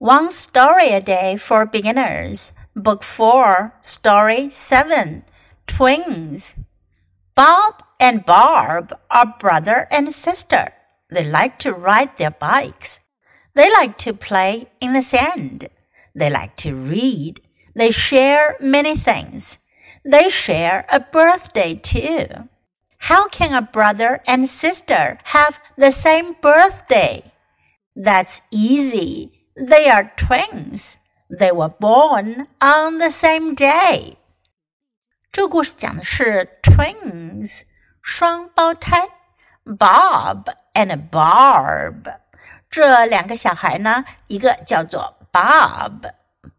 One Story a Day for Beginners, Book 4, Story 7 Twins. Bob and Barb are brother and sister. They like to ride their bikes. They like to play in the sand. They like to read. They share many things. They share a birthday too. How can a brother and sister have the same birthday? That's easy. They are twins. They were born on the same day. 这故事讲的是 twins 双胞胎 Bob and Barb。这两个小孩呢，一个叫做 Bob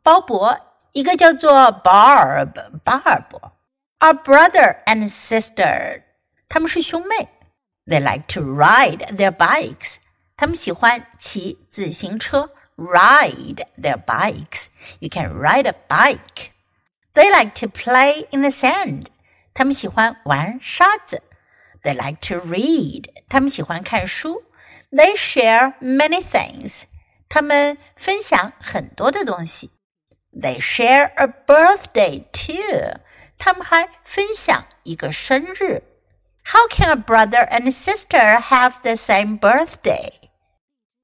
鲍勃，一个叫做 Barb 巴尔博。Are brother and sister，他们是兄妹。They like to ride their bikes，他们喜欢骑自行车。 ride their bikes. You can ride a bike. They like to play in the sand. 他们喜欢玩沙子。They like to read. 他们喜欢看书。They share many things. 他们分享很多的东西。They share a birthday too. 他们还分享一个生日。How can a brother and sister have the same birthday?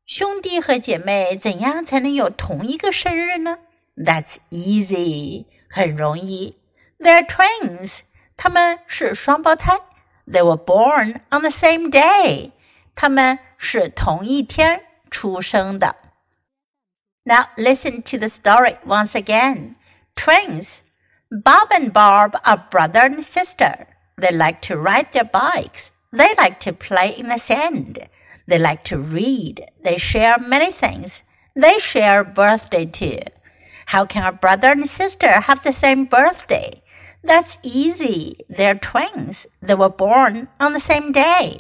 兄弟和姐妹怎样才能有同一个生日呢？That's easy，很容易。They're twins，他们是双胞胎。They were born on the same day，他们是同一天出生的。Now listen to the story once again. Twins. Bob and Barb are brother and sister. They like to ride their bikes. They like to play in the sand. They like to read. They share many things. They share birthday too. How can a brother and sister have the same birthday? That's easy. They're twins. They were born on the same day.